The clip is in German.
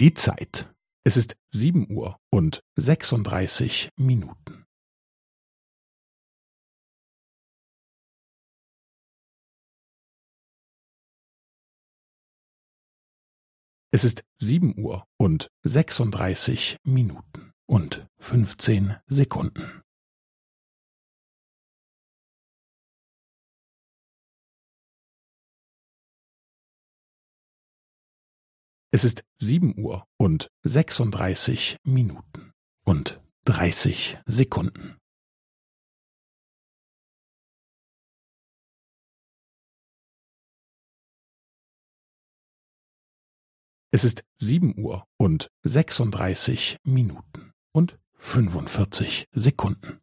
Die Zeit. Es ist sieben Uhr und sechsunddreißig Minuten. Es ist sieben Uhr und sechsunddreißig Minuten und fünfzehn Sekunden. Es ist sieben Uhr und sechsunddreißig Minuten und dreißig Sekunden. Es ist sieben Uhr und sechsunddreißig Minuten und fünfundvierzig Sekunden.